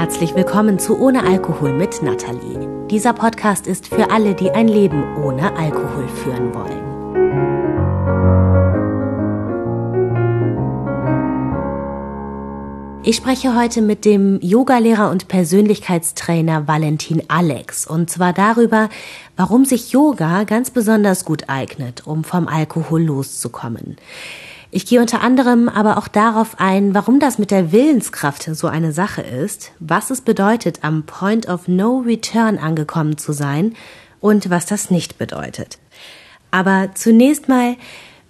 Herzlich willkommen zu Ohne Alkohol mit Nathalie. Dieser Podcast ist für alle, die ein Leben ohne Alkohol führen wollen. Ich spreche heute mit dem Yogalehrer und Persönlichkeitstrainer Valentin Alex und zwar darüber, warum sich Yoga ganz besonders gut eignet, um vom Alkohol loszukommen. Ich gehe unter anderem aber auch darauf ein, warum das mit der Willenskraft so eine Sache ist, was es bedeutet, am Point of No Return angekommen zu sein und was das nicht bedeutet. Aber zunächst mal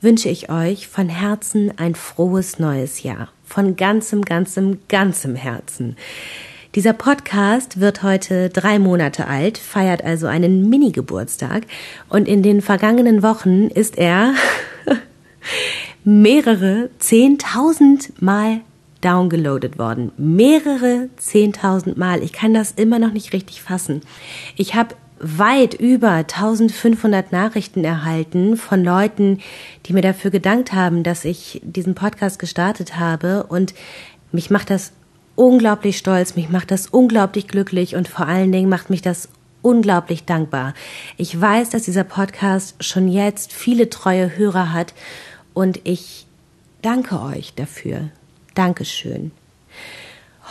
wünsche ich euch von Herzen ein frohes neues Jahr. Von ganzem, ganzem, ganzem Herzen. Dieser Podcast wird heute drei Monate alt, feiert also einen Mini-Geburtstag und in den vergangenen Wochen ist er mehrere zehntausend Mal downgeloadet worden. Mehrere zehntausend Mal. Ich kann das immer noch nicht richtig fassen. Ich habe weit über 1500 Nachrichten erhalten von Leuten, die mir dafür gedankt haben, dass ich diesen Podcast gestartet habe und mich macht das unglaublich stolz, mich macht das unglaublich glücklich und vor allen Dingen macht mich das unglaublich dankbar. Ich weiß, dass dieser Podcast schon jetzt viele treue Hörer hat und ich danke euch dafür. Dankeschön.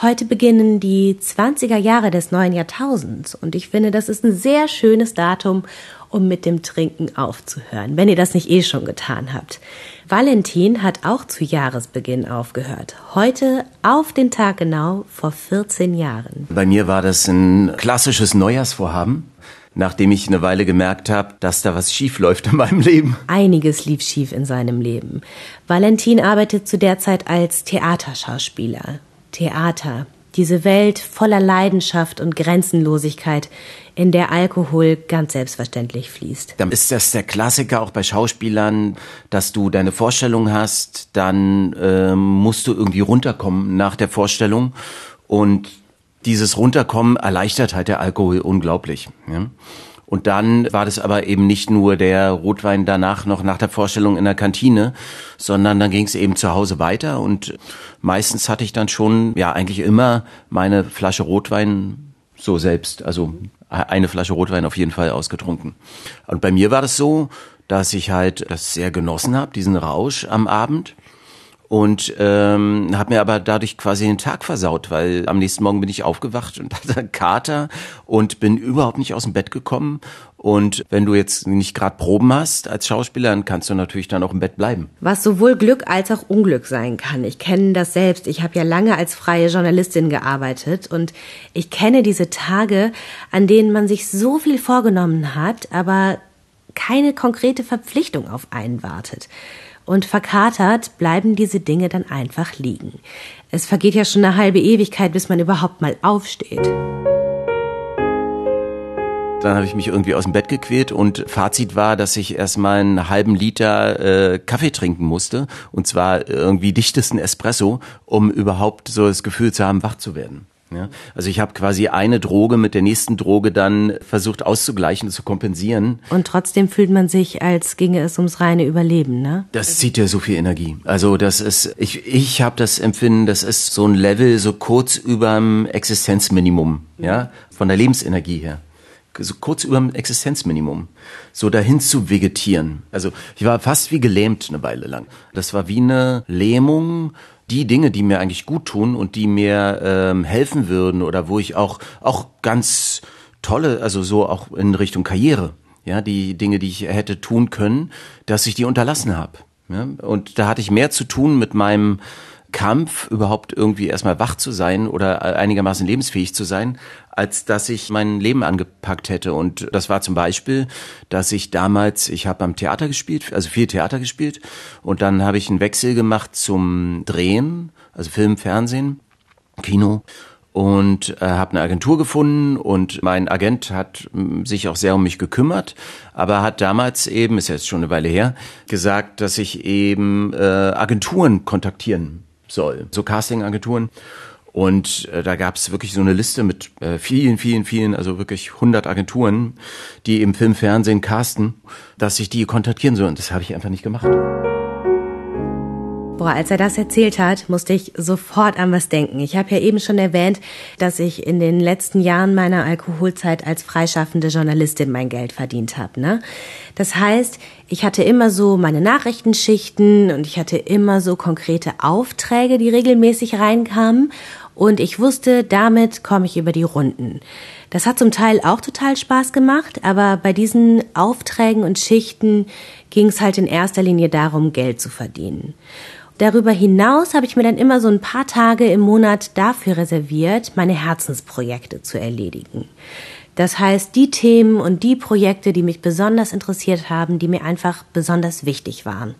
Heute beginnen die 20er Jahre des neuen Jahrtausends und ich finde, das ist ein sehr schönes Datum, um mit dem Trinken aufzuhören, wenn ihr das nicht eh schon getan habt. Valentin hat auch zu Jahresbeginn aufgehört. Heute auf den Tag genau vor 14 Jahren. Bei mir war das ein klassisches Neujahrsvorhaben nachdem ich eine Weile gemerkt habe, dass da was schief läuft in meinem Leben. Einiges lief schief in seinem Leben. Valentin arbeitet zu der Zeit als Theaterschauspieler. Theater, diese Welt voller Leidenschaft und Grenzenlosigkeit, in der Alkohol ganz selbstverständlich fließt. Dann ist das der Klassiker auch bei Schauspielern, dass du deine Vorstellung hast, dann äh, musst du irgendwie runterkommen nach der Vorstellung und dieses Runterkommen erleichtert halt der Alkohol unglaublich. Ja? Und dann war das aber eben nicht nur der Rotwein danach noch nach der Vorstellung in der Kantine, sondern dann ging es eben zu Hause weiter und meistens hatte ich dann schon, ja eigentlich immer meine Flasche Rotwein so selbst, also eine Flasche Rotwein auf jeden Fall ausgetrunken. Und bei mir war das so, dass ich halt das sehr genossen habe, diesen Rausch am Abend und ähm, habe mir aber dadurch quasi den Tag versaut, weil am nächsten Morgen bin ich aufgewacht und hatte einen Kater und bin überhaupt nicht aus dem Bett gekommen. Und wenn du jetzt nicht gerade Proben hast als Schauspieler, dann kannst du natürlich dann auch im Bett bleiben. Was sowohl Glück als auch Unglück sein kann. Ich kenne das selbst. Ich habe ja lange als freie Journalistin gearbeitet und ich kenne diese Tage, an denen man sich so viel vorgenommen hat, aber keine konkrete Verpflichtung auf einen wartet. Und verkatert bleiben diese Dinge dann einfach liegen. Es vergeht ja schon eine halbe Ewigkeit, bis man überhaupt mal aufsteht. Dann habe ich mich irgendwie aus dem Bett gequält und Fazit war, dass ich erstmal einen halben Liter äh, Kaffee trinken musste und zwar irgendwie dichtesten Espresso, um überhaupt so das Gefühl zu haben, wach zu werden. Ja, also ich habe quasi eine Droge mit der nächsten Droge dann versucht auszugleichen, zu kompensieren. Und trotzdem fühlt man sich, als ginge es ums reine Überleben, ne? Das zieht ja so viel Energie. Also das ist, ich, ich habe das Empfinden, das ist so ein Level so kurz überm Existenzminimum, ja, von der Lebensenergie her. So kurz überm Existenzminimum. So dahin zu vegetieren. Also ich war fast wie gelähmt eine Weile lang. Das war wie eine Lähmung die Dinge, die mir eigentlich gut tun und die mir ähm, helfen würden oder wo ich auch auch ganz tolle, also so auch in Richtung Karriere, ja, die Dinge, die ich hätte tun können, dass ich die unterlassen habe. Ja? Und da hatte ich mehr zu tun mit meinem Kampf, überhaupt irgendwie erstmal wach zu sein oder einigermaßen lebensfähig zu sein, als dass ich mein Leben angepackt hätte. Und das war zum Beispiel, dass ich damals, ich habe am Theater gespielt, also viel Theater gespielt, und dann habe ich einen Wechsel gemacht zum Drehen, also Film, Fernsehen, Kino. Und äh, habe eine Agentur gefunden. Und mein Agent hat sich auch sehr um mich gekümmert, aber hat damals eben, ist jetzt schon eine Weile her, gesagt, dass ich eben äh, Agenturen kontaktieren soll, so Castingagenturen. Und äh, da gab es wirklich so eine Liste mit äh, vielen, vielen, vielen, also wirklich 100 Agenturen, die im Film, Fernsehen casten, dass ich die kontaktieren soll. Und das habe ich einfach nicht gemacht. Boah, als er das erzählt hat, musste ich sofort an was denken. Ich habe ja eben schon erwähnt, dass ich in den letzten Jahren meiner Alkoholzeit als freischaffende Journalistin mein Geld verdient habe. Ne? Das heißt, ich hatte immer so meine Nachrichtenschichten und ich hatte immer so konkrete Aufträge, die regelmäßig reinkamen. Und ich wusste, damit komme ich über die Runden. Das hat zum Teil auch total Spaß gemacht, aber bei diesen Aufträgen und Schichten ging es halt in erster Linie darum, Geld zu verdienen. Darüber hinaus habe ich mir dann immer so ein paar Tage im Monat dafür reserviert, meine Herzensprojekte zu erledigen. Das heißt, die Themen und die Projekte, die mich besonders interessiert haben, die mir einfach besonders wichtig waren.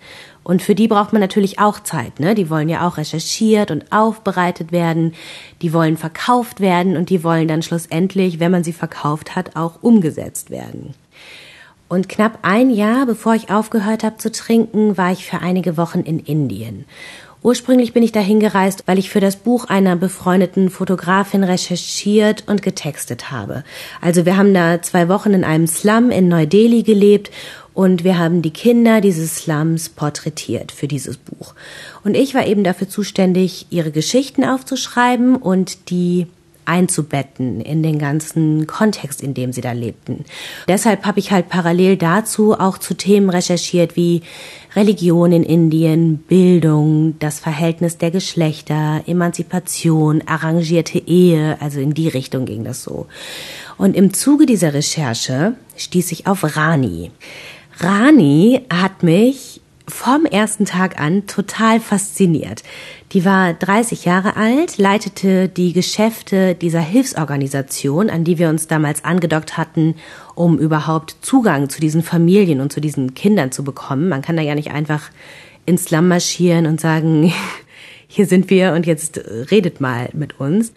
Und für die braucht man natürlich auch Zeit, ne? Die wollen ja auch recherchiert und aufbereitet werden, die wollen verkauft werden und die wollen dann schlussendlich, wenn man sie verkauft hat, auch umgesetzt werden. Und knapp ein Jahr bevor ich aufgehört habe zu trinken, war ich für einige Wochen in Indien. Ursprünglich bin ich dahin gereist, weil ich für das Buch einer befreundeten Fotografin recherchiert und getextet habe. Also wir haben da zwei Wochen in einem Slum in Neu-Delhi gelebt und wir haben die Kinder dieses Slums porträtiert für dieses Buch. Und ich war eben dafür zuständig, ihre Geschichten aufzuschreiben und die einzubetten in den ganzen Kontext, in dem sie da lebten. Deshalb habe ich halt parallel dazu auch zu Themen recherchiert wie Religion in Indien, Bildung, das Verhältnis der Geschlechter, Emanzipation, arrangierte Ehe, also in die Richtung ging das so. Und im Zuge dieser Recherche stieß ich auf Rani. Rani hat mich vom ersten Tag an total fasziniert. Die war 30 Jahre alt, leitete die Geschäfte dieser Hilfsorganisation, an die wir uns damals angedockt hatten, um überhaupt Zugang zu diesen Familien und zu diesen Kindern zu bekommen. Man kann da ja nicht einfach ins Slum marschieren und sagen, hier sind wir und jetzt redet mal mit uns.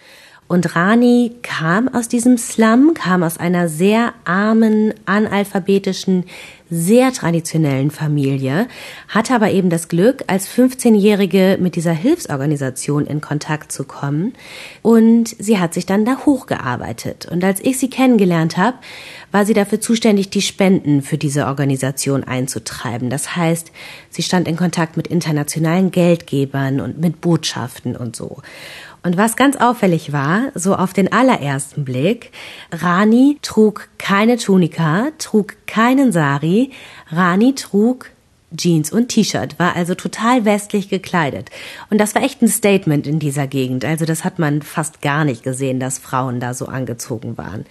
Und Rani kam aus diesem Slum, kam aus einer sehr armen, analphabetischen, sehr traditionellen Familie, hatte aber eben das Glück, als 15-Jährige mit dieser Hilfsorganisation in Kontakt zu kommen. Und sie hat sich dann da hochgearbeitet. Und als ich sie kennengelernt habe, war sie dafür zuständig, die Spenden für diese Organisation einzutreiben. Das heißt, sie stand in Kontakt mit internationalen Geldgebern und mit Botschaften und so. Und was ganz auffällig war, so auf den allerersten Blick, Rani trug keine Tunika, trug keinen Sari, Rani trug Jeans und T-Shirt, war also total westlich gekleidet. Und das war echt ein Statement in dieser Gegend. Also das hat man fast gar nicht gesehen, dass Frauen da so angezogen waren.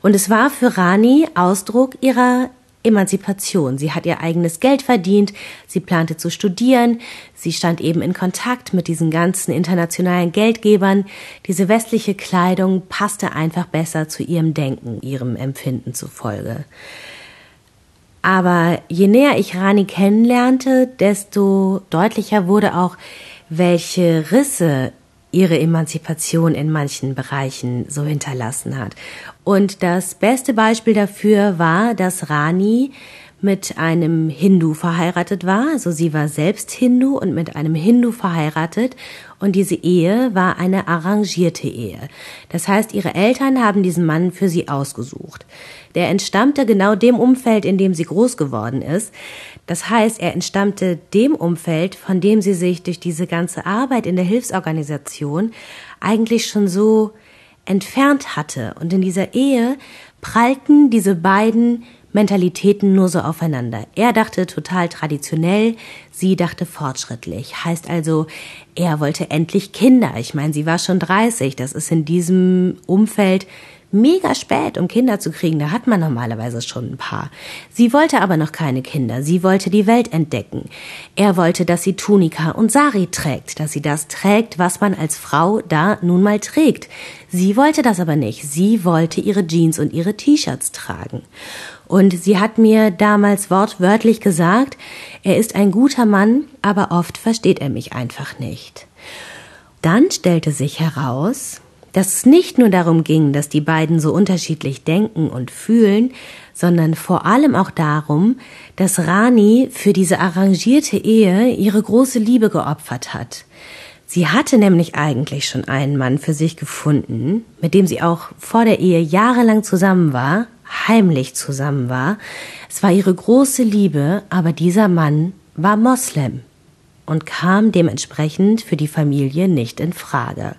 Und es war für Rani Ausdruck ihrer Emanzipation. Sie hat ihr eigenes Geld verdient, sie plante zu studieren, sie stand eben in Kontakt mit diesen ganzen internationalen Geldgebern. Diese westliche Kleidung passte einfach besser zu ihrem Denken, ihrem Empfinden zufolge. Aber je näher ich Rani kennenlernte, desto deutlicher wurde auch, welche Risse ihre Emanzipation in manchen Bereichen so hinterlassen hat. Und das beste Beispiel dafür war, dass Rani mit einem Hindu verheiratet war. Also sie war selbst Hindu und mit einem Hindu verheiratet. Und diese Ehe war eine arrangierte Ehe. Das heißt, ihre Eltern haben diesen Mann für sie ausgesucht. Der entstammte genau dem Umfeld, in dem sie groß geworden ist. Das heißt, er entstammte dem Umfeld, von dem sie sich durch diese ganze Arbeit in der Hilfsorganisation eigentlich schon so entfernt hatte. Und in dieser Ehe prallten diese beiden Mentalitäten nur so aufeinander. Er dachte total traditionell, sie dachte fortschrittlich. Heißt also, er wollte endlich Kinder. Ich meine, sie war schon 30. Das ist in diesem Umfeld mega spät, um Kinder zu kriegen. Da hat man normalerweise schon ein paar. Sie wollte aber noch keine Kinder. Sie wollte die Welt entdecken. Er wollte, dass sie Tunika und Sari trägt, dass sie das trägt, was man als Frau da nun mal trägt. Sie wollte das aber nicht. Sie wollte ihre Jeans und ihre T-Shirts tragen. Und sie hat mir damals wortwörtlich gesagt, er ist ein guter Mann, aber oft versteht er mich einfach nicht. Dann stellte sich heraus, dass es nicht nur darum ging, dass die beiden so unterschiedlich denken und fühlen, sondern vor allem auch darum, dass Rani für diese arrangierte Ehe ihre große Liebe geopfert hat. Sie hatte nämlich eigentlich schon einen Mann für sich gefunden, mit dem sie auch vor der Ehe jahrelang zusammen war, heimlich zusammen war. Es war ihre große Liebe, aber dieser Mann war Moslem. und kam dementsprechend für die Familie nicht in Frage.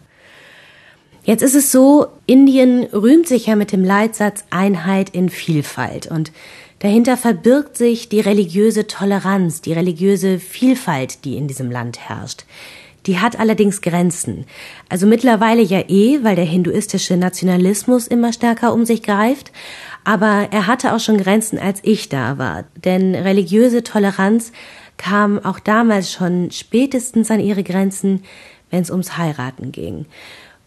Jetzt ist es so, Indien rühmt sich ja mit dem Leitsatz Einheit in Vielfalt und dahinter verbirgt sich die religiöse Toleranz, die religiöse Vielfalt, die in diesem Land herrscht. Die hat allerdings Grenzen. Also mittlerweile ja eh, weil der hinduistische Nationalismus immer stärker um sich greift. Aber er hatte auch schon Grenzen, als ich da war. Denn religiöse Toleranz kam auch damals schon spätestens an ihre Grenzen, wenn es ums Heiraten ging.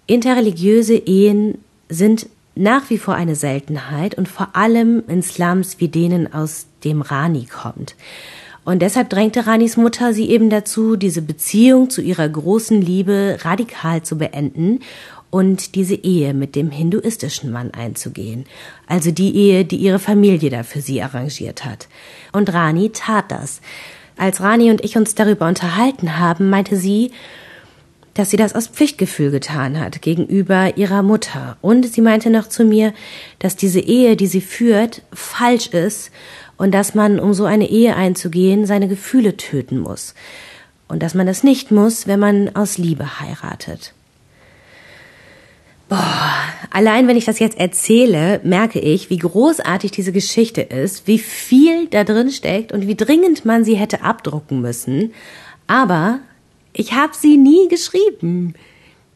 Interreligiöse Ehen sind nach wie vor eine Seltenheit und vor allem in Slums wie denen, aus dem Rani kommt. Und deshalb drängte Ranis Mutter sie eben dazu, diese Beziehung zu ihrer großen Liebe radikal zu beenden und diese Ehe mit dem hinduistischen Mann einzugehen. Also die Ehe, die ihre Familie da für sie arrangiert hat. Und Rani tat das. Als Rani und ich uns darüber unterhalten haben, meinte sie, dass sie das aus Pflichtgefühl getan hat gegenüber ihrer Mutter. Und sie meinte noch zu mir, dass diese Ehe, die sie führt, falsch ist und dass man, um so eine Ehe einzugehen, seine Gefühle töten muss. Und dass man das nicht muss, wenn man aus Liebe heiratet. Boah, allein wenn ich das jetzt erzähle, merke ich, wie großartig diese Geschichte ist, wie viel da drin steckt und wie dringend man sie hätte abdrucken müssen. Aber ich habe sie nie geschrieben.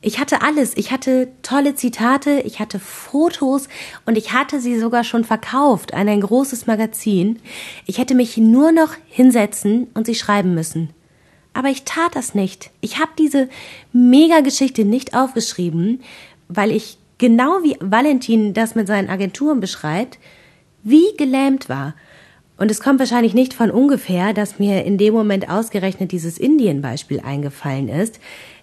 Ich hatte alles. Ich hatte tolle Zitate, ich hatte Fotos und ich hatte sie sogar schon verkauft an ein großes Magazin. Ich hätte mich nur noch hinsetzen und sie schreiben müssen. Aber ich tat das nicht. Ich habe diese Mega-Geschichte nicht aufgeschrieben, weil ich genau wie Valentin das mit seinen Agenturen beschreibt, wie gelähmt war. Und es kommt wahrscheinlich nicht von ungefähr, dass mir in dem Moment ausgerechnet dieses Indien-Beispiel eingefallen ist,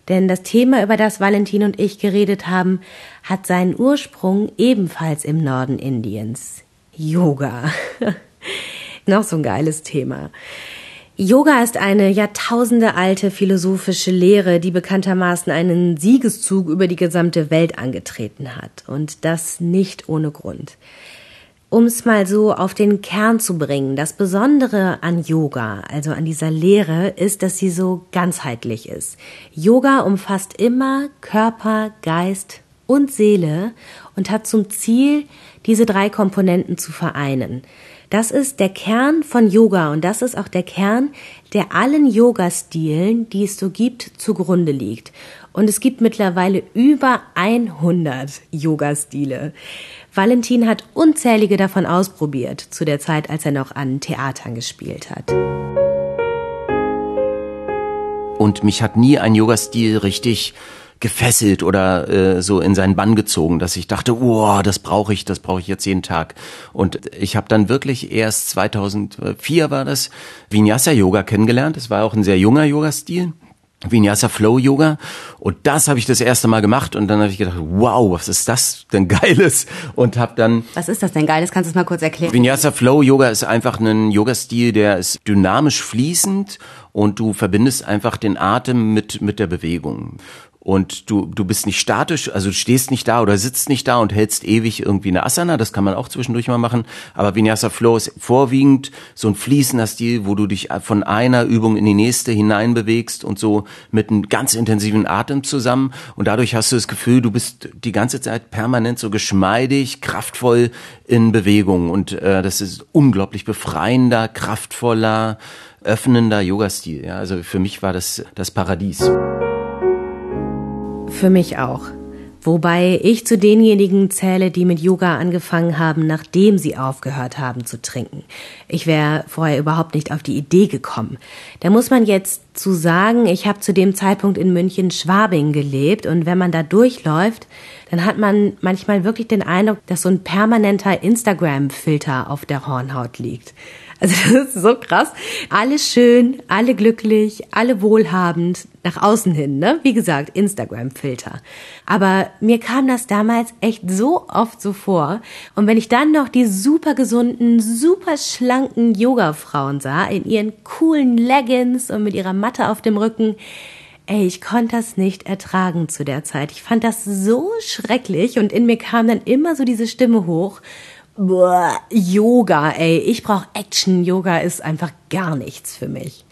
denn das Thema, über das Valentin und ich geredet haben, hat seinen Ursprung ebenfalls im Norden Indiens. Yoga. Noch so ein geiles Thema. Yoga ist eine jahrtausendealte philosophische Lehre, die bekanntermaßen einen Siegeszug über die gesamte Welt angetreten hat. Und das nicht ohne Grund um es mal so auf den Kern zu bringen, das Besondere an Yoga, also an dieser Lehre, ist, dass sie so ganzheitlich ist. Yoga umfasst immer Körper, Geist und Seele und hat zum Ziel, diese drei Komponenten zu vereinen. Das ist der Kern von Yoga und das ist auch der Kern, der allen Yoga-Stilen, die es so gibt, zugrunde liegt. Und es gibt mittlerweile über 100 Yoga-Stile. Valentin hat unzählige davon ausprobiert, zu der Zeit, als er noch an Theatern gespielt hat. Und mich hat nie ein Yoga-Stil richtig gefesselt oder äh, so in seinen Bann gezogen, dass ich dachte, wow, das brauche ich, das brauche ich jetzt jeden Tag. Und ich habe dann wirklich erst 2004 war das Vinyasa Yoga kennengelernt. Es war auch ein sehr junger Yoga-Stil. Vinyasa Flow Yoga und das habe ich das erste Mal gemacht und dann habe ich gedacht, wow, was ist das denn geiles und habe dann Was ist das denn geiles? Kannst du es mal kurz erklären? Vinyasa Flow Yoga ist einfach ein Yoga Stil, der ist dynamisch fließend und du verbindest einfach den Atem mit mit der Bewegung und du, du bist nicht statisch, also du stehst nicht da oder sitzt nicht da und hältst ewig irgendwie eine Asana, das kann man auch zwischendurch mal machen, aber Vinyasa Flow ist vorwiegend so ein fließender Stil, wo du dich von einer Übung in die nächste hineinbewegst und so mit einem ganz intensiven Atem zusammen und dadurch hast du das Gefühl, du bist die ganze Zeit permanent so geschmeidig, kraftvoll in Bewegung und äh, das ist unglaublich befreiender, kraftvoller, öffnender Yoga-Stil. Ja, also für mich war das das Paradies. Für mich auch. Wobei ich zu denjenigen zähle, die mit Yoga angefangen haben, nachdem sie aufgehört haben zu trinken. Ich wäre vorher überhaupt nicht auf die Idee gekommen. Da muss man jetzt zu sagen, ich habe zu dem Zeitpunkt in München Schwabing gelebt und wenn man da durchläuft, dann hat man manchmal wirklich den Eindruck, dass so ein permanenter Instagram-Filter auf der Hornhaut liegt. Also das ist so krass. Alle schön, alle glücklich, alle wohlhabend, nach außen hin, ne? Wie gesagt, Instagram-Filter. Aber mir kam das damals echt so oft so vor. Und wenn ich dann noch die super gesunden, super schlanken Yoga-Frauen sah, in ihren coolen Leggings und mit ihrer Matte auf dem Rücken, Ey, ich konnte das nicht ertragen zu der Zeit. Ich fand das so schrecklich und in mir kam dann immer so diese Stimme hoch boah, Yoga, ey, ich brauche Action. Yoga ist einfach gar nichts für mich.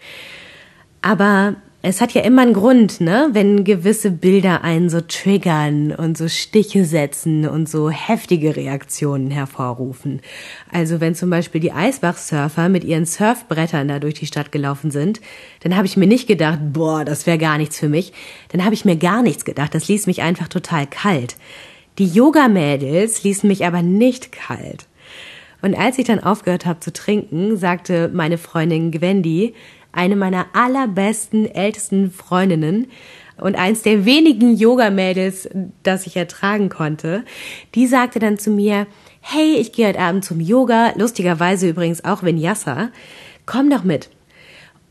Aber es hat ja immer einen Grund, ne? Wenn gewisse Bilder einen so triggern und so Stiche setzen und so heftige Reaktionen hervorrufen. Also wenn zum Beispiel die Eisbach-Surfer mit ihren Surfbrettern da durch die Stadt gelaufen sind, dann habe ich mir nicht gedacht, boah, das wäre gar nichts für mich. Dann habe ich mir gar nichts gedacht. Das ließ mich einfach total kalt. Die Yoga-Mädels ließen mich aber nicht kalt. Und als ich dann aufgehört habe zu trinken, sagte meine Freundin Gwendy, eine meiner allerbesten, ältesten Freundinnen und eins der wenigen Yoga-Mädels, das ich ertragen konnte, die sagte dann zu mir, hey, ich gehe heute Abend zum Yoga, lustigerweise übrigens auch Vinyasa, komm doch mit.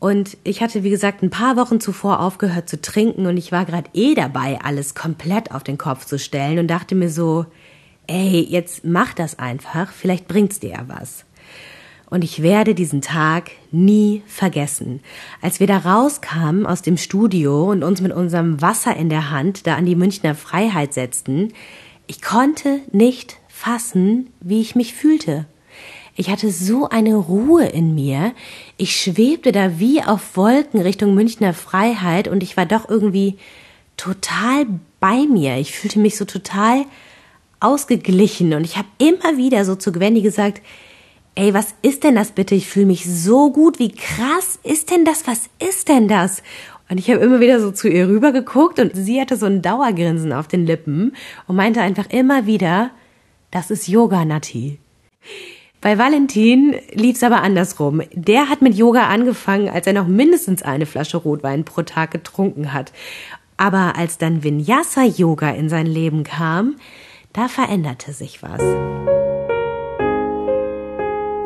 Und ich hatte, wie gesagt, ein paar Wochen zuvor aufgehört zu trinken und ich war gerade eh dabei, alles komplett auf den Kopf zu stellen und dachte mir so, ey, jetzt mach das einfach, vielleicht bringt's dir ja was. Und ich werde diesen Tag nie vergessen. Als wir da rauskamen aus dem Studio und uns mit unserem Wasser in der Hand da an die Münchner Freiheit setzten, ich konnte nicht fassen, wie ich mich fühlte. Ich hatte so eine Ruhe in mir. Ich schwebte da wie auf Wolken Richtung Münchner Freiheit und ich war doch irgendwie total bei mir. Ich fühlte mich so total ausgeglichen und ich habe immer wieder so zu Gwendy gesagt, ey, was ist denn das bitte? Ich fühle mich so gut. Wie krass ist denn das? Was ist denn das? Und ich habe immer wieder so zu ihr rüber geguckt und sie hatte so ein Dauergrinsen auf den Lippen und meinte einfach immer wieder, das ist Yoga, Nati. Bei Valentin lief's aber andersrum. Der hat mit Yoga angefangen, als er noch mindestens eine Flasche Rotwein pro Tag getrunken hat. Aber als dann Vinyasa Yoga in sein Leben kam, da veränderte sich was.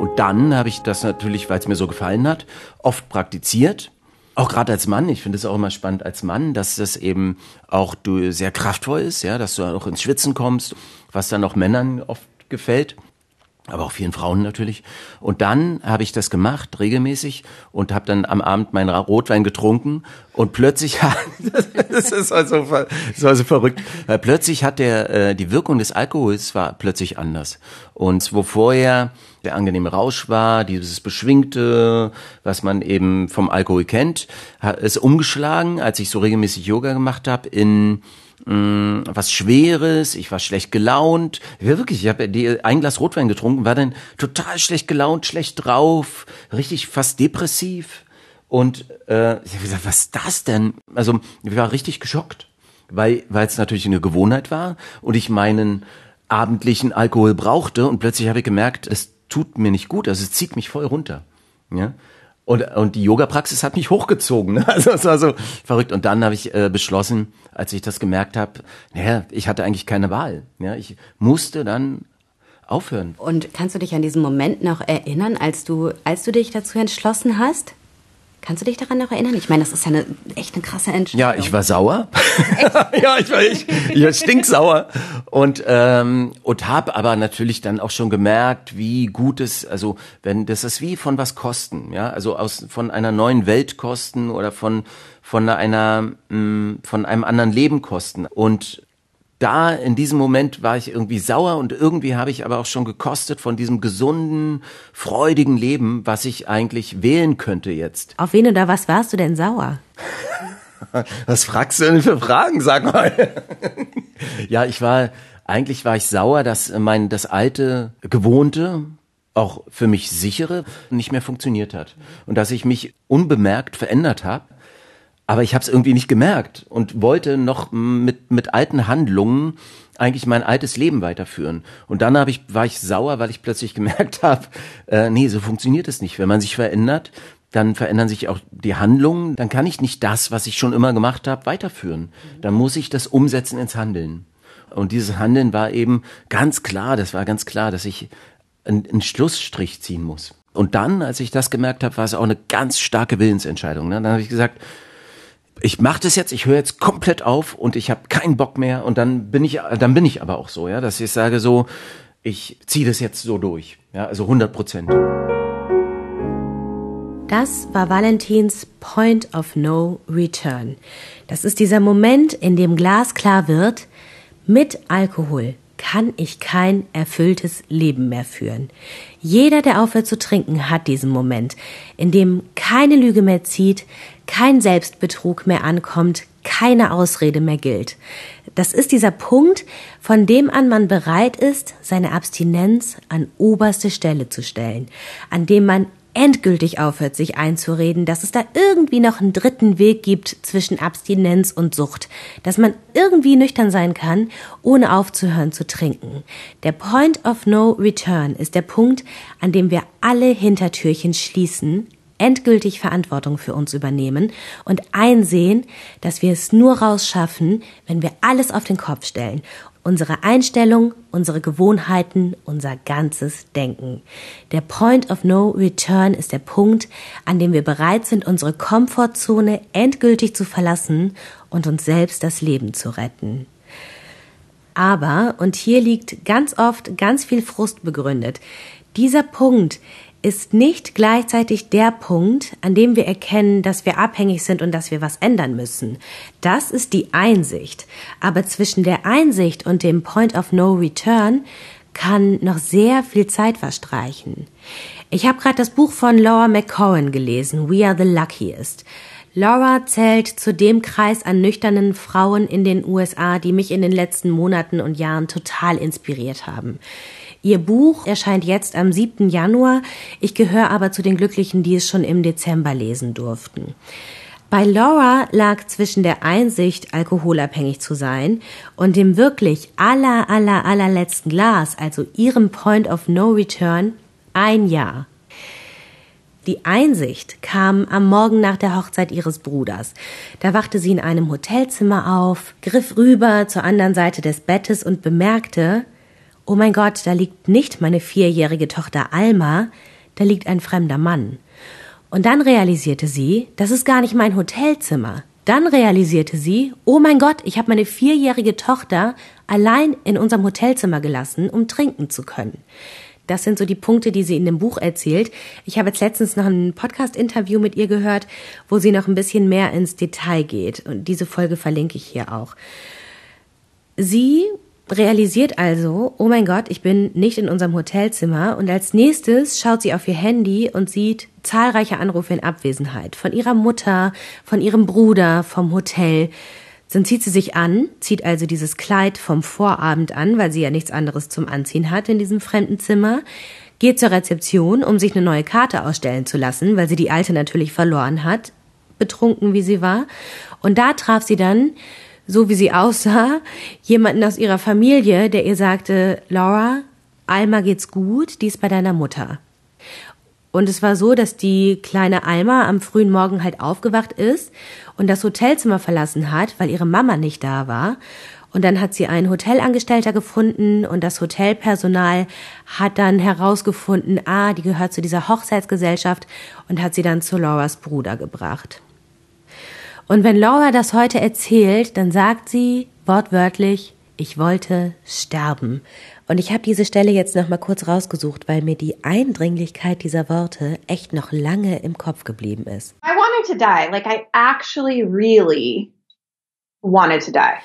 Und dann habe ich das natürlich, weil es mir so gefallen hat, oft praktiziert. Auch gerade als Mann, ich finde es auch immer spannend als Mann, dass das eben auch du sehr kraftvoll ist, ja, dass du auch ins Schwitzen kommst, was dann auch Männern oft gefällt aber auch vielen Frauen natürlich. Und dann habe ich das gemacht, regelmäßig, und habe dann am Abend meinen Rotwein getrunken und plötzlich, das ist also, das war so verrückt, weil plötzlich hat der, äh, die Wirkung des Alkohols war plötzlich anders. Und wo vorher der angenehme Rausch war, dieses Beschwingte, was man eben vom Alkohol kennt, es umgeschlagen, als ich so regelmäßig Yoga gemacht habe, in mh, mm, was Schweres, ich war schlecht gelaunt. Ja, wirklich, ich habe ein Glas Rotwein getrunken, war dann total schlecht gelaunt, schlecht drauf, richtig fast depressiv. Und äh, ich habe gesagt, was ist das denn? Also ich war richtig geschockt, weil weil es natürlich eine Gewohnheit war und ich meinen abendlichen Alkohol brauchte und plötzlich habe ich gemerkt, es tut mir nicht gut, also es zieht mich voll runter. Ja? Und, und die Yoga-Praxis hat mich hochgezogen. Ne? Also es war so verrückt. Und dann habe ich äh, beschlossen, als ich das gemerkt habe, naja, ich hatte eigentlich keine Wahl. Ja? Ich musste dann aufhören. Und kannst du dich an diesen Moment noch erinnern, als du, als du dich dazu entschlossen hast? Kannst du dich daran noch erinnern? Ich meine, das ist ja eine, echt eine krasse Entscheidung. Ja, ich war sauer. ja, ich war ich, ich war stinksauer und ähm, und habe aber natürlich dann auch schon gemerkt, wie gut es, also wenn das ist wie von was kosten, ja, also aus von einer neuen Welt kosten oder von von einer mh, mm, von einem anderen Leben kosten und da in diesem Moment war ich irgendwie sauer und irgendwie habe ich aber auch schon gekostet von diesem gesunden, freudigen Leben, was ich eigentlich wählen könnte jetzt. Auf wen oder was warst du denn sauer? was fragst du denn für Fragen, sag mal? ja, ich war, eigentlich war ich sauer, dass mein, das alte, gewohnte, auch für mich sichere nicht mehr funktioniert hat. Und dass ich mich unbemerkt verändert habe aber ich habe es irgendwie nicht gemerkt und wollte noch mit, mit alten Handlungen eigentlich mein altes Leben weiterführen. Und dann hab ich, war ich sauer, weil ich plötzlich gemerkt habe, äh, nee, so funktioniert es nicht. Wenn man sich verändert, dann verändern sich auch die Handlungen. Dann kann ich nicht das, was ich schon immer gemacht habe, weiterführen. Dann muss ich das umsetzen ins Handeln. Und dieses Handeln war eben ganz klar, das war ganz klar, dass ich einen, einen Schlussstrich ziehen muss. Und dann, als ich das gemerkt habe, war es auch eine ganz starke Willensentscheidung. Ne? Dann habe ich gesagt, ich mache das jetzt, ich höre jetzt komplett auf und ich habe keinen Bock mehr und dann bin ich, dann bin ich aber auch so, ja, dass ich sage so, ich ziehe das jetzt so durch, ja, also 100 Prozent. Das war Valentins Point of No Return. Das ist dieser Moment, in dem glasklar wird, mit Alkohol kann ich kein erfülltes Leben mehr führen. Jeder, der aufhört zu trinken, hat diesen Moment, in dem keine Lüge mehr zieht, kein Selbstbetrug mehr ankommt, keine Ausrede mehr gilt. Das ist dieser Punkt, von dem an man bereit ist, seine Abstinenz an oberste Stelle zu stellen, an dem man endgültig aufhört, sich einzureden, dass es da irgendwie noch einen dritten Weg gibt zwischen Abstinenz und Sucht, dass man irgendwie nüchtern sein kann, ohne aufzuhören zu trinken. Der Point of No Return ist der Punkt, an dem wir alle Hintertürchen schließen, endgültig Verantwortung für uns übernehmen und einsehen, dass wir es nur rausschaffen, wenn wir alles auf den Kopf stellen. Unsere Einstellung, unsere Gewohnheiten, unser ganzes Denken. Der Point of No Return ist der Punkt, an dem wir bereit sind, unsere Komfortzone endgültig zu verlassen und uns selbst das Leben zu retten. Aber, und hier liegt ganz oft ganz viel Frust begründet, dieser Punkt ist nicht gleichzeitig der Punkt, an dem wir erkennen, dass wir abhängig sind und dass wir was ändern müssen. Das ist die Einsicht. Aber zwischen der Einsicht und dem Point of No Return kann noch sehr viel Zeit verstreichen. Ich habe gerade das Buch von Laura McCowan gelesen, We Are the Luckiest. Laura zählt zu dem Kreis an nüchternen Frauen in den USA, die mich in den letzten Monaten und Jahren total inspiriert haben. Ihr Buch erscheint jetzt am 7. Januar. Ich gehöre aber zu den Glücklichen, die es schon im Dezember lesen durften. Bei Laura lag zwischen der Einsicht, alkoholabhängig zu sein, und dem wirklich aller, aller, allerletzten Glas, also ihrem Point of No Return, ein Jahr. Die Einsicht kam am Morgen nach der Hochzeit ihres Bruders. Da wachte sie in einem Hotelzimmer auf, griff rüber zur anderen Seite des Bettes und bemerkte, Oh mein Gott, da liegt nicht meine vierjährige Tochter Alma, da liegt ein fremder Mann. Und dann realisierte sie, das ist gar nicht mein Hotelzimmer. Dann realisierte sie, oh mein Gott, ich habe meine vierjährige Tochter allein in unserem Hotelzimmer gelassen, um trinken zu können. Das sind so die Punkte, die sie in dem Buch erzählt. Ich habe jetzt letztens noch ein Podcast-Interview mit ihr gehört, wo sie noch ein bisschen mehr ins Detail geht. Und diese Folge verlinke ich hier auch. Sie realisiert also, oh mein Gott, ich bin nicht in unserem Hotelzimmer und als nächstes schaut sie auf ihr Handy und sieht zahlreiche Anrufe in Abwesenheit von ihrer Mutter, von ihrem Bruder, vom Hotel. Dann zieht sie sich an, zieht also dieses Kleid vom Vorabend an, weil sie ja nichts anderes zum Anziehen hat in diesem fremden Zimmer, geht zur Rezeption, um sich eine neue Karte ausstellen zu lassen, weil sie die alte natürlich verloren hat, betrunken wie sie war. Und da traf sie dann so wie sie aussah, jemanden aus ihrer Familie, der ihr sagte, Laura, Alma geht's gut, die ist bei deiner Mutter. Und es war so, dass die kleine Alma am frühen Morgen halt aufgewacht ist und das Hotelzimmer verlassen hat, weil ihre Mama nicht da war. Und dann hat sie einen Hotelangestellter gefunden und das Hotelpersonal hat dann herausgefunden, ah, die gehört zu dieser Hochzeitsgesellschaft und hat sie dann zu Lauras Bruder gebracht. Und wenn Laura das heute erzählt, dann sagt sie wortwörtlich, ich wollte sterben. Und ich habe diese Stelle jetzt noch mal kurz rausgesucht, weil mir die Eindringlichkeit dieser Worte echt noch lange im Kopf geblieben ist. I wanted to die. Like I actually really wanted to die.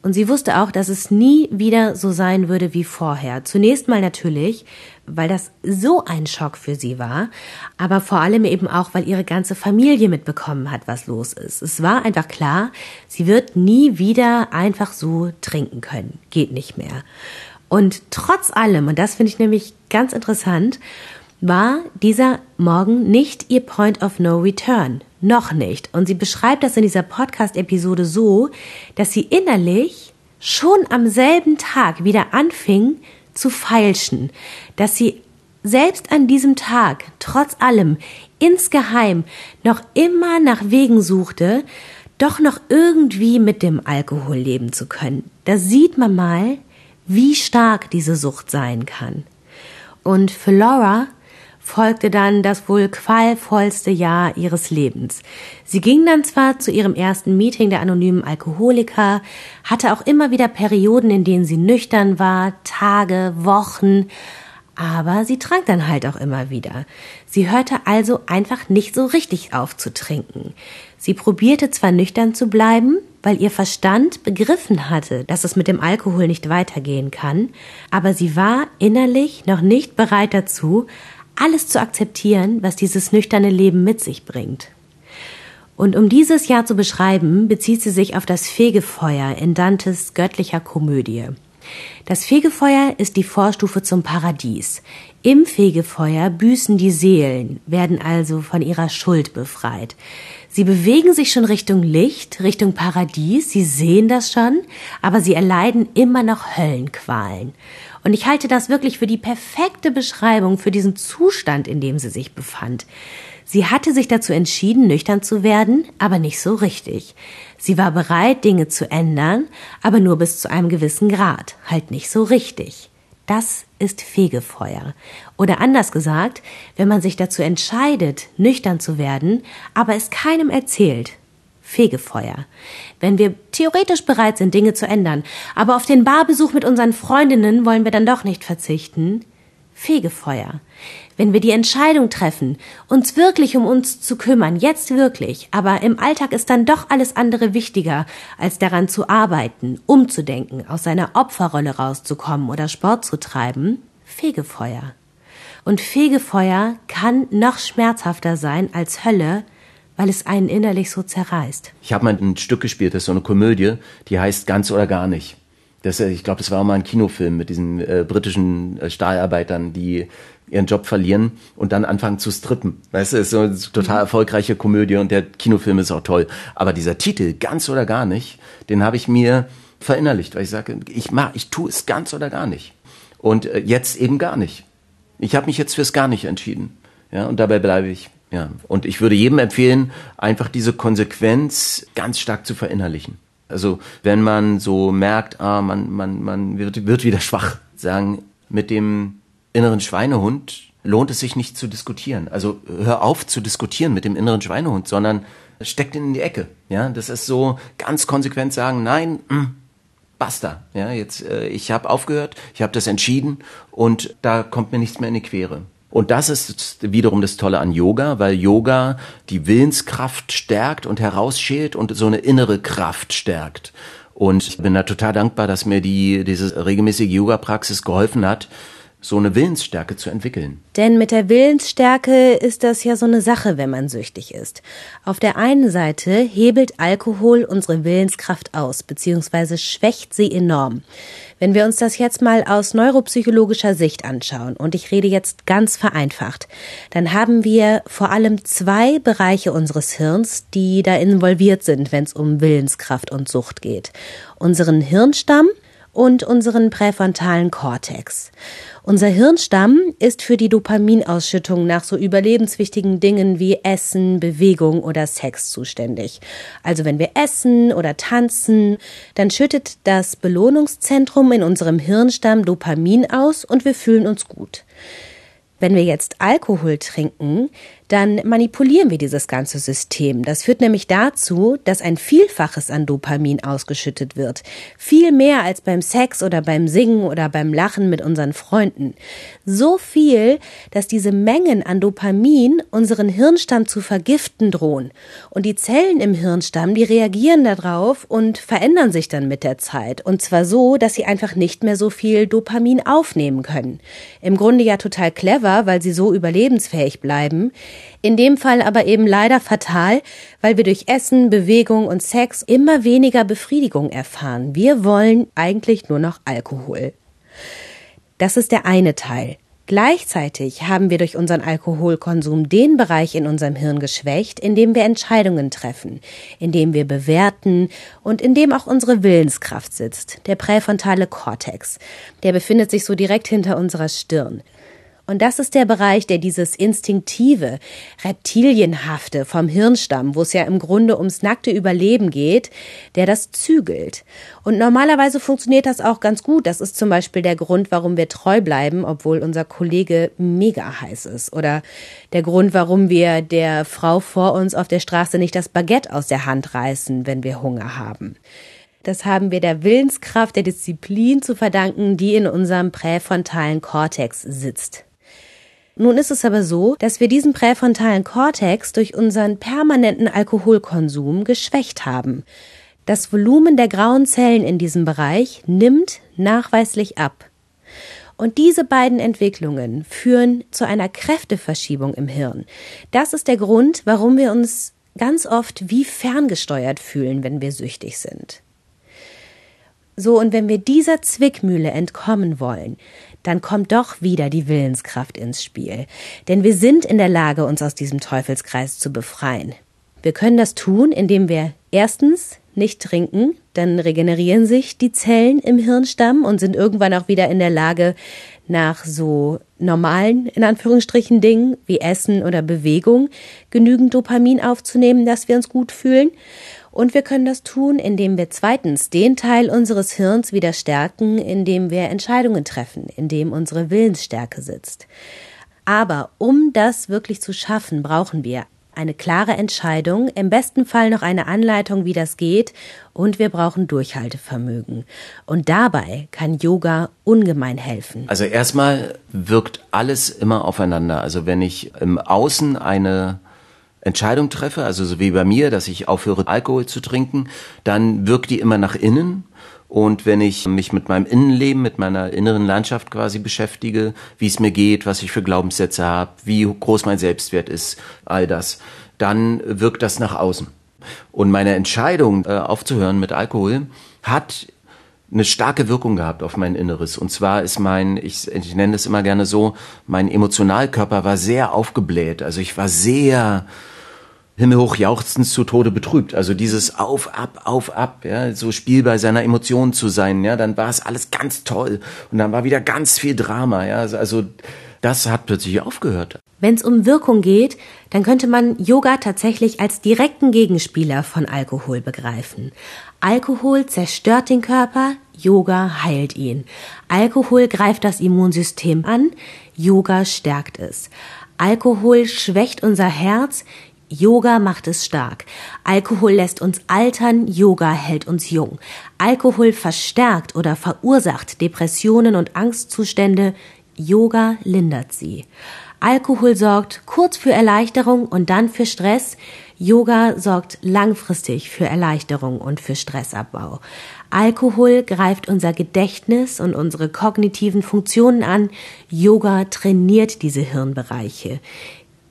Und sie wusste auch, dass es nie wieder so sein würde wie vorher. Zunächst mal natürlich, weil das so ein Schock für sie war, aber vor allem eben auch, weil ihre ganze Familie mitbekommen hat, was los ist. Es war einfach klar, sie wird nie wieder einfach so trinken können. Geht nicht mehr. Und trotz allem, und das finde ich nämlich ganz interessant, war dieser Morgen nicht ihr Point of No Return. Noch nicht. Und sie beschreibt das in dieser Podcast-Episode so, dass sie innerlich schon am selben Tag wieder anfing zu feilschen, dass sie selbst an diesem Tag, trotz allem, insgeheim noch immer nach Wegen suchte, doch noch irgendwie mit dem Alkohol leben zu können. Da sieht man mal, wie stark diese Sucht sein kann. Und für Laura folgte dann das wohl qualvollste Jahr ihres Lebens. Sie ging dann zwar zu ihrem ersten Meeting der anonymen Alkoholiker, hatte auch immer wieder Perioden, in denen sie nüchtern war, Tage, Wochen, aber sie trank dann halt auch immer wieder. Sie hörte also einfach nicht so richtig auf zu trinken. Sie probierte zwar nüchtern zu bleiben, weil ihr Verstand begriffen hatte, dass es mit dem Alkohol nicht weitergehen kann, aber sie war innerlich noch nicht bereit dazu, alles zu akzeptieren, was dieses nüchterne Leben mit sich bringt. Und um dieses Jahr zu beschreiben, bezieht sie sich auf das Fegefeuer in Dantes göttlicher Komödie. Das Fegefeuer ist die Vorstufe zum Paradies. Im Fegefeuer büßen die Seelen, werden also von ihrer Schuld befreit. Sie bewegen sich schon Richtung Licht, Richtung Paradies, sie sehen das schon, aber sie erleiden immer noch Höllenqualen. Und ich halte das wirklich für die perfekte Beschreibung für diesen Zustand, in dem sie sich befand. Sie hatte sich dazu entschieden, nüchtern zu werden, aber nicht so richtig. Sie war bereit, Dinge zu ändern, aber nur bis zu einem gewissen Grad, halt nicht so richtig. Das ist Fegefeuer. Oder anders gesagt, wenn man sich dazu entscheidet, nüchtern zu werden, aber es keinem erzählt. Fegefeuer. Wenn wir theoretisch bereit sind, Dinge zu ändern, aber auf den Barbesuch mit unseren Freundinnen wollen wir dann doch nicht verzichten. Fegefeuer wenn wir die Entscheidung treffen, uns wirklich um uns zu kümmern, jetzt wirklich, aber im Alltag ist dann doch alles andere wichtiger, als daran zu arbeiten, umzudenken, aus seiner Opferrolle rauszukommen oder Sport zu treiben, Fegefeuer. Und Fegefeuer kann noch schmerzhafter sein als Hölle, weil es einen innerlich so zerreißt. Ich habe mal ein Stück gespielt, das ist so eine Komödie, die heißt Ganz oder gar nicht. Das, ich glaube, das war auch mal ein Kinofilm mit diesen äh, britischen äh, Stahlarbeitern, die ihren Job verlieren und dann anfangen zu strippen. Weißt du, ist so eine total erfolgreiche Komödie und der Kinofilm ist auch toll. Aber dieser Titel, ganz oder gar nicht, den habe ich mir verinnerlicht, weil ich sage, ich mach, ich tue es ganz oder gar nicht. Und äh, jetzt eben gar nicht. Ich habe mich jetzt fürs gar nicht entschieden. Ja, und dabei bleibe ich. Ja, und ich würde jedem empfehlen, einfach diese Konsequenz ganz stark zu verinnerlichen. Also, wenn man so merkt, ah, man, man, man wird, wird wieder schwach, sagen, mit dem inneren Schweinehund lohnt es sich nicht zu diskutieren. Also hör auf zu diskutieren mit dem inneren Schweinehund, sondern steckt ihn in die Ecke. Ja, das ist so ganz konsequent sagen, nein, mh, mm, basta. Ja, jetzt äh, ich habe aufgehört, ich habe das entschieden und da kommt mir nichts mehr in die Quere. Und das ist wiederum das Tolle an Yoga, weil Yoga die Willenskraft stärkt und herausschält und so eine innere Kraft stärkt. Und ich bin da total dankbar, dass mir die diese regelmäßige Yoga-Praxis geholfen hat, so eine Willensstärke zu entwickeln. Denn mit der Willensstärke ist das ja so eine Sache, wenn man süchtig ist. Auf der einen Seite hebelt Alkohol unsere Willenskraft aus, beziehungsweise schwächt sie enorm. Wenn wir uns das jetzt mal aus neuropsychologischer Sicht anschauen, und ich rede jetzt ganz vereinfacht, dann haben wir vor allem zwei Bereiche unseres Hirns, die da involviert sind, wenn es um Willenskraft und Sucht geht. Unseren Hirnstamm und unseren präfrontalen Kortex. Unser Hirnstamm ist für die Dopaminausschüttung nach so überlebenswichtigen Dingen wie Essen, Bewegung oder Sex zuständig. Also wenn wir essen oder tanzen, dann schüttet das Belohnungszentrum in unserem Hirnstamm Dopamin aus und wir fühlen uns gut. Wenn wir jetzt Alkohol trinken, dann manipulieren wir dieses ganze System. Das führt nämlich dazu, dass ein Vielfaches an Dopamin ausgeschüttet wird. Viel mehr als beim Sex oder beim Singen oder beim Lachen mit unseren Freunden. So viel, dass diese Mengen an Dopamin unseren Hirnstamm zu vergiften drohen. Und die Zellen im Hirnstamm, die reagieren darauf und verändern sich dann mit der Zeit. Und zwar so, dass sie einfach nicht mehr so viel Dopamin aufnehmen können. Im Grunde ja total clever, weil sie so überlebensfähig bleiben. In dem Fall aber eben leider fatal, weil wir durch Essen, Bewegung und Sex immer weniger Befriedigung erfahren. Wir wollen eigentlich nur noch Alkohol. Das ist der eine Teil. Gleichzeitig haben wir durch unseren Alkoholkonsum den Bereich in unserem Hirn geschwächt, in dem wir Entscheidungen treffen, in dem wir bewerten und in dem auch unsere Willenskraft sitzt, der präfrontale Kortex. Der befindet sich so direkt hinter unserer Stirn. Und das ist der Bereich, der dieses instinktive, reptilienhafte vom Hirnstamm, wo es ja im Grunde ums nackte Überleben geht, der das zügelt. Und normalerweise funktioniert das auch ganz gut. Das ist zum Beispiel der Grund, warum wir treu bleiben, obwohl unser Kollege mega heiß ist. Oder der Grund, warum wir der Frau vor uns auf der Straße nicht das Baguette aus der Hand reißen, wenn wir Hunger haben. Das haben wir der Willenskraft, der Disziplin zu verdanken, die in unserem präfrontalen Kortex sitzt. Nun ist es aber so, dass wir diesen präfrontalen Kortex durch unseren permanenten Alkoholkonsum geschwächt haben. Das Volumen der grauen Zellen in diesem Bereich nimmt nachweislich ab. Und diese beiden Entwicklungen führen zu einer Kräfteverschiebung im Hirn. Das ist der Grund, warum wir uns ganz oft wie ferngesteuert fühlen, wenn wir süchtig sind. So, und wenn wir dieser Zwickmühle entkommen wollen, dann kommt doch wieder die Willenskraft ins Spiel. Denn wir sind in der Lage, uns aus diesem Teufelskreis zu befreien. Wir können das tun, indem wir erstens nicht trinken, dann regenerieren sich die Zellen im Hirnstamm und sind irgendwann auch wieder in der Lage, nach so normalen, in Anführungsstrichen, Dingen wie Essen oder Bewegung genügend Dopamin aufzunehmen, dass wir uns gut fühlen. Und wir können das tun, indem wir zweitens den Teil unseres Hirns wieder stärken, indem wir Entscheidungen treffen, indem unsere Willensstärke sitzt. Aber um das wirklich zu schaffen, brauchen wir eine klare Entscheidung, im besten Fall noch eine Anleitung, wie das geht, und wir brauchen Durchhaltevermögen. Und dabei kann Yoga ungemein helfen. Also erstmal wirkt alles immer aufeinander. Also wenn ich im Außen eine Entscheidung treffe, also so wie bei mir, dass ich aufhöre, Alkohol zu trinken, dann wirkt die immer nach innen. Und wenn ich mich mit meinem Innenleben, mit meiner inneren Landschaft quasi beschäftige, wie es mir geht, was ich für Glaubenssätze habe, wie groß mein Selbstwert ist, all das, dann wirkt das nach außen. Und meine Entscheidung, äh, aufzuhören mit Alkohol, hat eine starke Wirkung gehabt auf mein Inneres. Und zwar ist mein, ich, ich nenne es immer gerne so, mein Emotionalkörper war sehr aufgebläht. Also ich war sehr himmelhoch jauchzend zu Tode betrübt. Also dieses auf, ab, auf, ab, ja, so Spiel bei seiner Emotionen zu sein, ja, dann war es alles ganz toll und dann war wieder ganz viel Drama, ja, also, also das hat plötzlich aufgehört. Wenn es um Wirkung geht, dann könnte man Yoga tatsächlich als direkten Gegenspieler von Alkohol begreifen. Alkohol zerstört den Körper, Yoga heilt ihn. Alkohol greift das Immunsystem an, Yoga stärkt es. Alkohol schwächt unser Herz, Yoga macht es stark. Alkohol lässt uns altern, Yoga hält uns jung. Alkohol verstärkt oder verursacht Depressionen und Angstzustände, Yoga lindert sie. Alkohol sorgt kurz für Erleichterung und dann für Stress. Yoga sorgt langfristig für Erleichterung und für Stressabbau. Alkohol greift unser Gedächtnis und unsere kognitiven Funktionen an. Yoga trainiert diese Hirnbereiche.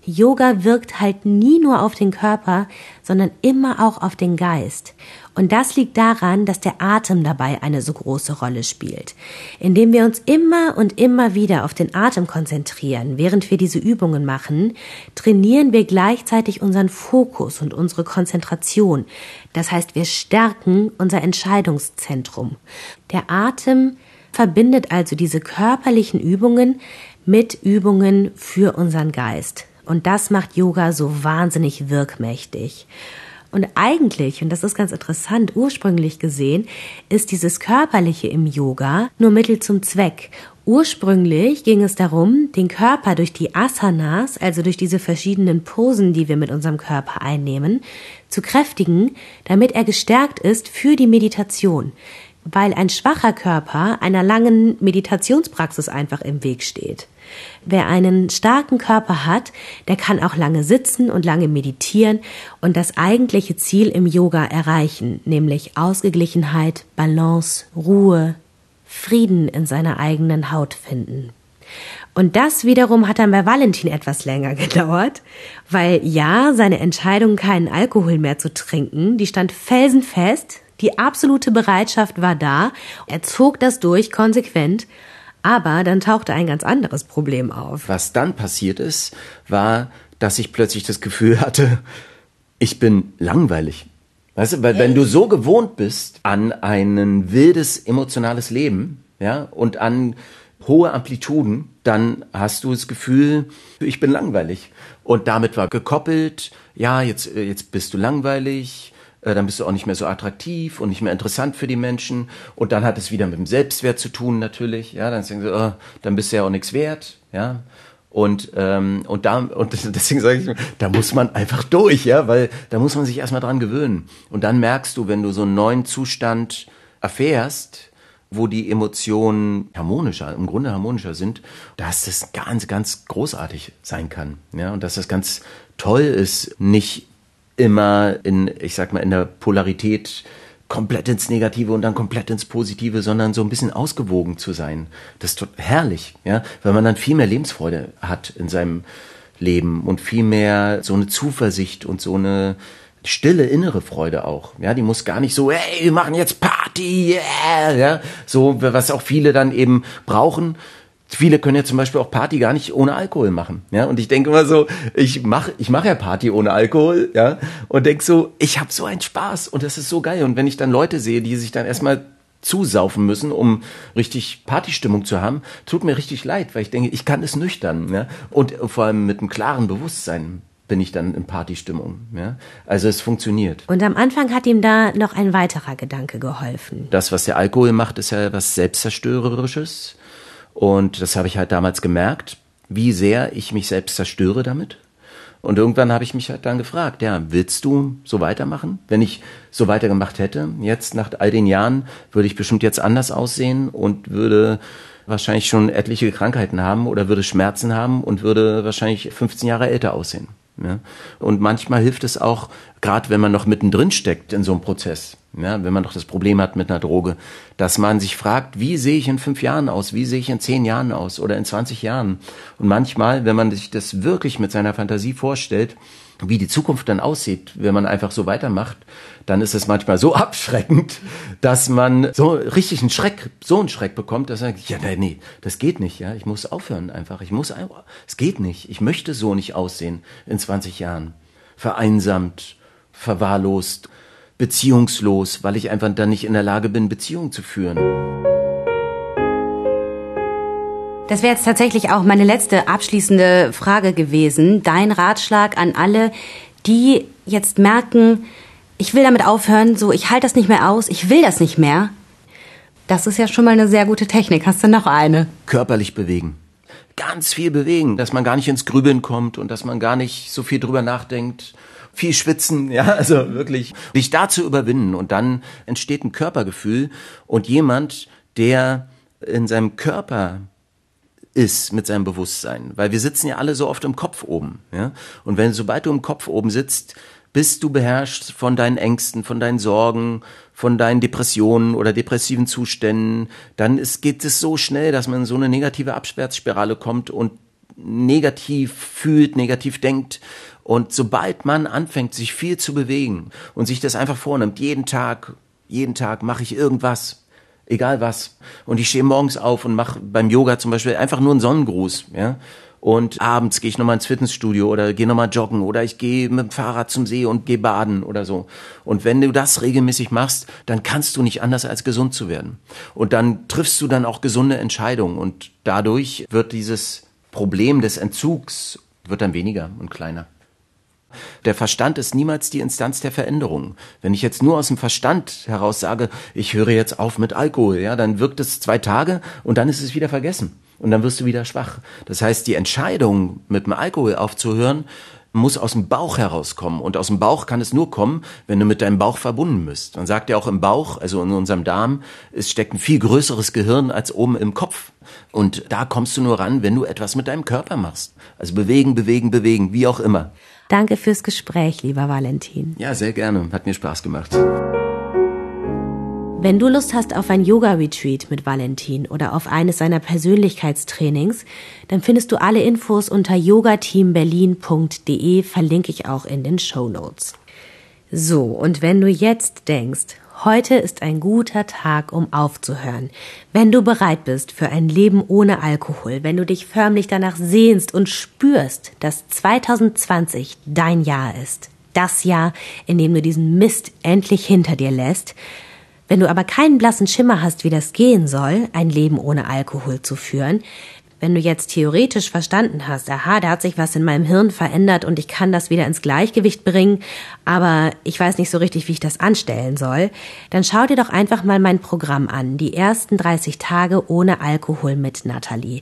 Yoga wirkt halt nie nur auf den Körper, sondern immer auch auf den Geist. Und das liegt daran, dass der Atem dabei eine so große Rolle spielt. Indem wir uns immer und immer wieder auf den Atem konzentrieren, während wir diese Übungen machen, trainieren wir gleichzeitig unseren Fokus und unsere Konzentration. Das heißt, wir stärken unser Entscheidungszentrum. Der Atem verbindet also diese körperlichen Übungen mit Übungen für unseren Geist. Und das macht Yoga so wahnsinnig wirkmächtig. Und eigentlich, und das ist ganz interessant, ursprünglich gesehen, ist dieses Körperliche im Yoga nur Mittel zum Zweck. Ursprünglich ging es darum, den Körper durch die Asanas, also durch diese verschiedenen Posen, die wir mit unserem Körper einnehmen, zu kräftigen, damit er gestärkt ist für die Meditation, weil ein schwacher Körper einer langen Meditationspraxis einfach im Weg steht. Wer einen starken Körper hat, der kann auch lange sitzen und lange meditieren und das eigentliche Ziel im Yoga erreichen, nämlich Ausgeglichenheit, Balance, Ruhe, Frieden in seiner eigenen Haut finden. Und das wiederum hat dann bei Valentin etwas länger gedauert, weil ja, seine Entscheidung, keinen Alkohol mehr zu trinken, die stand felsenfest, die absolute Bereitschaft war da, er zog das durch konsequent aber dann tauchte ein ganz anderes Problem auf. Was dann passiert ist, war, dass ich plötzlich das Gefühl hatte, ich bin langweilig. Weißt du, weil wenn du so gewohnt bist an ein wildes emotionales Leben, ja, und an hohe Amplituden, dann hast du das Gefühl, ich bin langweilig. Und damit war gekoppelt, ja, jetzt, jetzt bist du langweilig, äh, dann bist du auch nicht mehr so attraktiv und nicht mehr interessant für die Menschen. Und dann hat es wieder mit dem Selbstwert zu tun natürlich. Ja, dann denken sie, oh, dann bist du ja auch nichts wert. Ja, und ähm, und da und deswegen sage ich, da muss man einfach durch, ja, weil da muss man sich erstmal dran gewöhnen. Und dann merkst du, wenn du so einen neuen Zustand erfährst, wo die Emotionen harmonischer, im Grunde harmonischer sind, dass das ganz, ganz großartig sein kann. Ja, und dass das ganz toll ist, nicht immer in, ich sag mal, in der Polarität komplett ins Negative und dann komplett ins Positive, sondern so ein bisschen ausgewogen zu sein. Das ist herrlich, ja, weil man dann viel mehr Lebensfreude hat in seinem leben und viel mehr so eine Zuversicht und so eine stille innere Freude auch. Ja, die muss gar nicht so, hey, wir machen jetzt Party, yeah, ja, so was auch viele dann eben brauchen. Viele können ja zum Beispiel auch Party gar nicht ohne Alkohol machen, ja. Und ich denke immer so, ich mache, ich mache ja Party ohne Alkohol, ja, und denk so, ich habe so einen Spaß und das ist so geil. Und wenn ich dann Leute sehe, die sich dann erstmal zusaufen müssen, um richtig Partystimmung zu haben, tut mir richtig leid, weil ich denke, ich kann es nüchtern, ja, und vor allem mit einem klaren Bewusstsein bin ich dann in Partystimmung. Ja? Also es funktioniert. Und am Anfang hat ihm da noch ein weiterer Gedanke geholfen. Das, was der Alkohol macht, ist ja was Selbstzerstörerisches. Und das habe ich halt damals gemerkt, wie sehr ich mich selbst zerstöre damit. Und irgendwann habe ich mich halt dann gefragt, ja, willst du so weitermachen? Wenn ich so weitergemacht hätte, jetzt nach all den Jahren, würde ich bestimmt jetzt anders aussehen und würde wahrscheinlich schon etliche Krankheiten haben oder würde Schmerzen haben und würde wahrscheinlich 15 Jahre älter aussehen. Ja? Und manchmal hilft es auch, gerade wenn man noch mittendrin steckt in so einem Prozess, ja, wenn man doch das Problem hat mit einer Droge, dass man sich fragt, wie sehe ich in fünf Jahren aus, wie sehe ich in zehn Jahren aus oder in 20 Jahren. Und manchmal, wenn man sich das wirklich mit seiner Fantasie vorstellt, wie die Zukunft dann aussieht, wenn man einfach so weitermacht, dann ist es manchmal so abschreckend, dass man so richtig einen Schreck, so einen Schreck bekommt, dass er sagt, ja, nee, das geht nicht, ja, ich muss aufhören einfach, ich muss es geht nicht, ich möchte so nicht aussehen in 20 Jahren. Vereinsamt, verwahrlost, beziehungslos, weil ich einfach dann nicht in der Lage bin, Beziehungen zu führen. Das wäre jetzt tatsächlich auch meine letzte abschließende Frage gewesen. Dein Ratschlag an alle, die jetzt merken, ich will damit aufhören, so ich halte das nicht mehr aus, ich will das nicht mehr. Das ist ja schon mal eine sehr gute Technik. Hast du noch eine? Körperlich bewegen. Ganz viel bewegen, dass man gar nicht ins Grübeln kommt und dass man gar nicht so viel drüber nachdenkt. Viel schwitzen, ja, also wirklich dich da zu überwinden und dann entsteht ein Körpergefühl und jemand, der in seinem Körper ist mit seinem Bewusstsein. Weil wir sitzen ja alle so oft im Kopf oben. Ja? Und wenn, sobald du im Kopf oben sitzt, bist du beherrscht von deinen Ängsten, von deinen Sorgen, von deinen Depressionen oder depressiven Zuständen, dann ist, geht es so schnell, dass man in so eine negative Abwärtsspirale kommt und negativ fühlt, negativ denkt. Und sobald man anfängt, sich viel zu bewegen und sich das einfach vornimmt, jeden Tag, jeden Tag mache ich irgendwas, egal was. Und ich stehe morgens auf und mache beim Yoga zum Beispiel einfach nur einen Sonnengruß, ja. Und abends gehe ich nochmal ins Fitnessstudio oder gehe nochmal joggen oder ich gehe mit dem Fahrrad zum See und gehe baden oder so. Und wenn du das regelmäßig machst, dann kannst du nicht anders als gesund zu werden. Und dann triffst du dann auch gesunde Entscheidungen und dadurch wird dieses Problem des Entzugs wird dann weniger und kleiner. Der Verstand ist niemals die Instanz der Veränderung. Wenn ich jetzt nur aus dem Verstand heraus sage, ich höre jetzt auf mit Alkohol, ja, dann wirkt es zwei Tage und dann ist es wieder vergessen. Und dann wirst du wieder schwach. Das heißt, die Entscheidung, mit dem Alkohol aufzuhören, muss aus dem Bauch herauskommen. Und aus dem Bauch kann es nur kommen, wenn du mit deinem Bauch verbunden bist. Man sagt ja auch im Bauch, also in unserem Darm, es steckt ein viel größeres Gehirn als oben im Kopf. Und da kommst du nur ran, wenn du etwas mit deinem Körper machst. Also bewegen, bewegen, bewegen, wie auch immer. Danke fürs Gespräch, lieber Valentin. Ja, sehr gerne. Hat mir Spaß gemacht. Wenn du Lust hast auf ein Yoga-Retreat mit Valentin oder auf eines seiner Persönlichkeitstrainings, dann findest du alle Infos unter yogateamberlin.de, verlinke ich auch in den Show Notes. So, und wenn du jetzt denkst, Heute ist ein guter Tag, um aufzuhören. Wenn du bereit bist für ein Leben ohne Alkohol, wenn du dich förmlich danach sehnst und spürst, dass 2020 dein Jahr ist, das Jahr, in dem du diesen Mist endlich hinter dir lässt, wenn du aber keinen blassen Schimmer hast, wie das gehen soll, ein Leben ohne Alkohol zu führen, wenn du jetzt theoretisch verstanden hast, aha, da hat sich was in meinem Hirn verändert und ich kann das wieder ins Gleichgewicht bringen, aber ich weiß nicht so richtig, wie ich das anstellen soll, dann schau dir doch einfach mal mein Programm an, die ersten 30 Tage ohne Alkohol mit Natalie.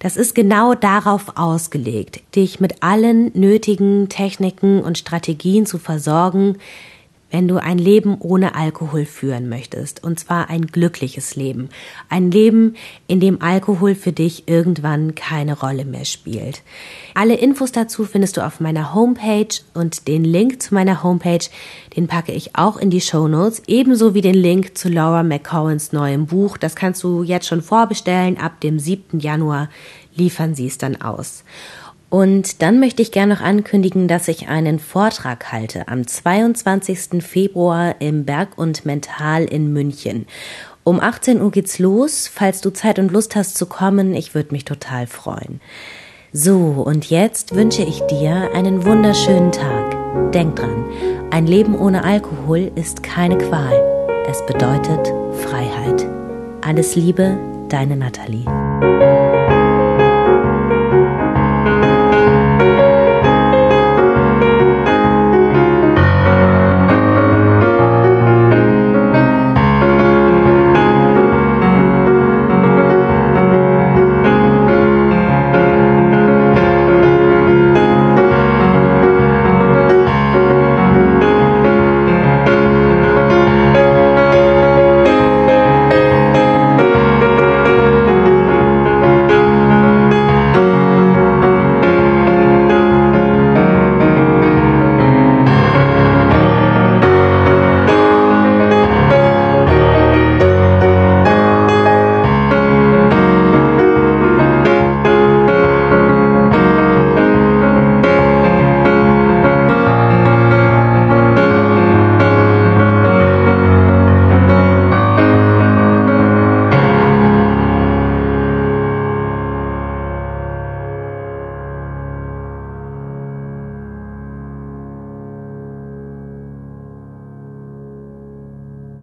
Das ist genau darauf ausgelegt, dich mit allen nötigen Techniken und Strategien zu versorgen, wenn du ein Leben ohne Alkohol führen möchtest, und zwar ein glückliches Leben, ein Leben, in dem Alkohol für dich irgendwann keine Rolle mehr spielt. Alle Infos dazu findest du auf meiner Homepage und den Link zu meiner Homepage, den packe ich auch in die Show Notes, ebenso wie den Link zu Laura McCowans neuem Buch. Das kannst du jetzt schon vorbestellen. Ab dem 7. Januar liefern sie es dann aus. Und dann möchte ich gerne noch ankündigen, dass ich einen Vortrag halte am 22. Februar im Berg und Mental in München. Um 18 Uhr geht's los. Falls du Zeit und Lust hast zu kommen, ich würde mich total freuen. So, und jetzt wünsche ich dir einen wunderschönen Tag. Denk dran, ein Leben ohne Alkohol ist keine Qual. Es bedeutet Freiheit. Alles Liebe, deine Nathalie.